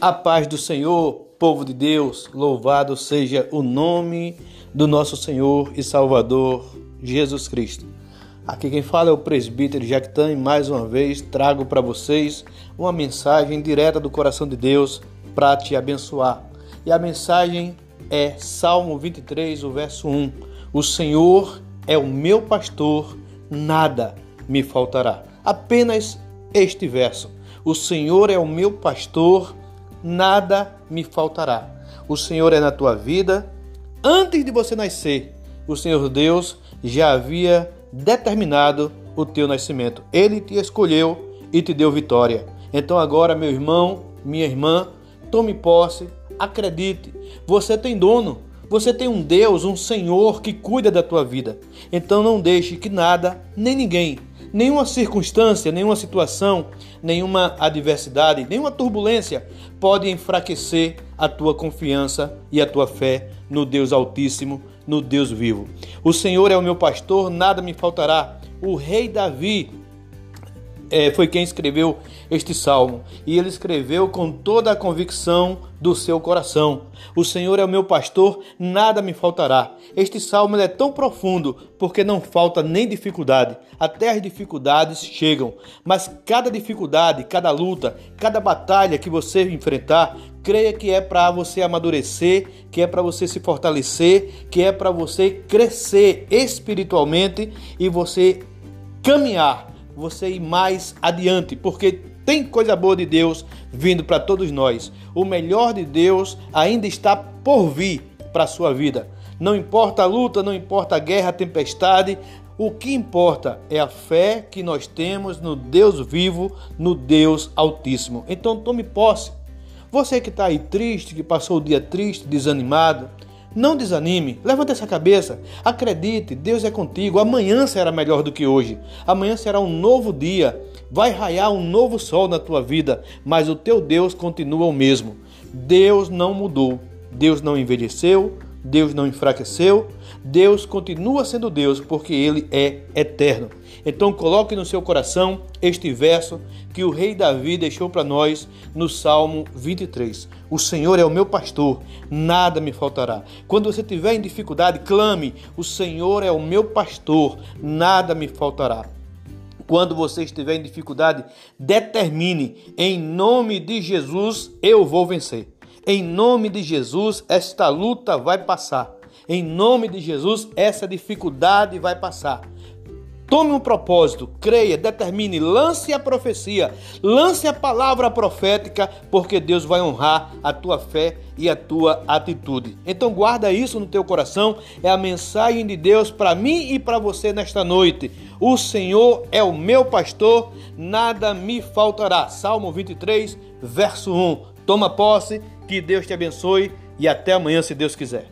A paz do Senhor, povo de Deus, louvado seja o nome do nosso Senhor e Salvador Jesus Cristo. Aqui quem fala é o presbítero Jactan e mais uma vez trago para vocês uma mensagem direta do coração de Deus para te abençoar. E a mensagem é Salmo 23, o verso 1. O Senhor é o meu pastor, nada me faltará. Apenas este verso. O Senhor é o meu pastor, nada me faltará. O Senhor é na tua vida. Antes de você nascer, o Senhor Deus já havia determinado o teu nascimento. Ele te escolheu e te deu vitória. Então agora, meu irmão, minha irmã, tome posse, acredite. Você tem dono. Você tem um Deus, um Senhor que cuida da tua vida. Então não deixe que nada, nem ninguém Nenhuma circunstância, nenhuma situação, nenhuma adversidade, nenhuma turbulência pode enfraquecer a tua confiança e a tua fé no Deus Altíssimo, no Deus vivo. O Senhor é o meu pastor, nada me faltará. O rei Davi é, foi quem escreveu este salmo. E ele escreveu com toda a convicção do seu coração. O Senhor é o meu pastor, nada me faltará. Este salmo é tão profundo porque não falta nem dificuldade. Até as dificuldades chegam. Mas cada dificuldade, cada luta, cada batalha que você enfrentar, creia que é para você amadurecer, que é para você se fortalecer, que é para você crescer espiritualmente e você caminhar você ir mais adiante, porque tem coisa boa de Deus vindo para todos nós. O melhor de Deus ainda está por vir para a sua vida. Não importa a luta, não importa a guerra, a tempestade, o que importa é a fé que nós temos no Deus vivo, no Deus Altíssimo. Então tome posse. Você que está aí triste, que passou o dia triste, desanimado, não desanime, levante essa cabeça, acredite, Deus é contigo. Amanhã será melhor do que hoje. Amanhã será um novo dia. Vai raiar um novo sol na tua vida, mas o teu Deus continua o mesmo. Deus não mudou, Deus não envelheceu, Deus não enfraqueceu, Deus continua sendo Deus porque ele é eterno. Então coloque no seu coração este verso que o rei Davi deixou para nós no Salmo 23. O Senhor é o meu pastor, nada me faltará. Quando você estiver em dificuldade, clame: O Senhor é o meu pastor, nada me faltará. Quando você estiver em dificuldade, determine: em nome de Jesus eu vou vencer. Em nome de Jesus, esta luta vai passar. Em nome de Jesus, essa dificuldade vai passar. Tome um propósito, creia, determine, lance a profecia, lance a palavra profética, porque Deus vai honrar a tua fé e a tua atitude. Então guarda isso no teu coração, é a mensagem de Deus para mim e para você nesta noite. O Senhor é o meu pastor, nada me faltará. Salmo 23, verso 1. Toma posse que Deus te abençoe e até amanhã, se Deus quiser.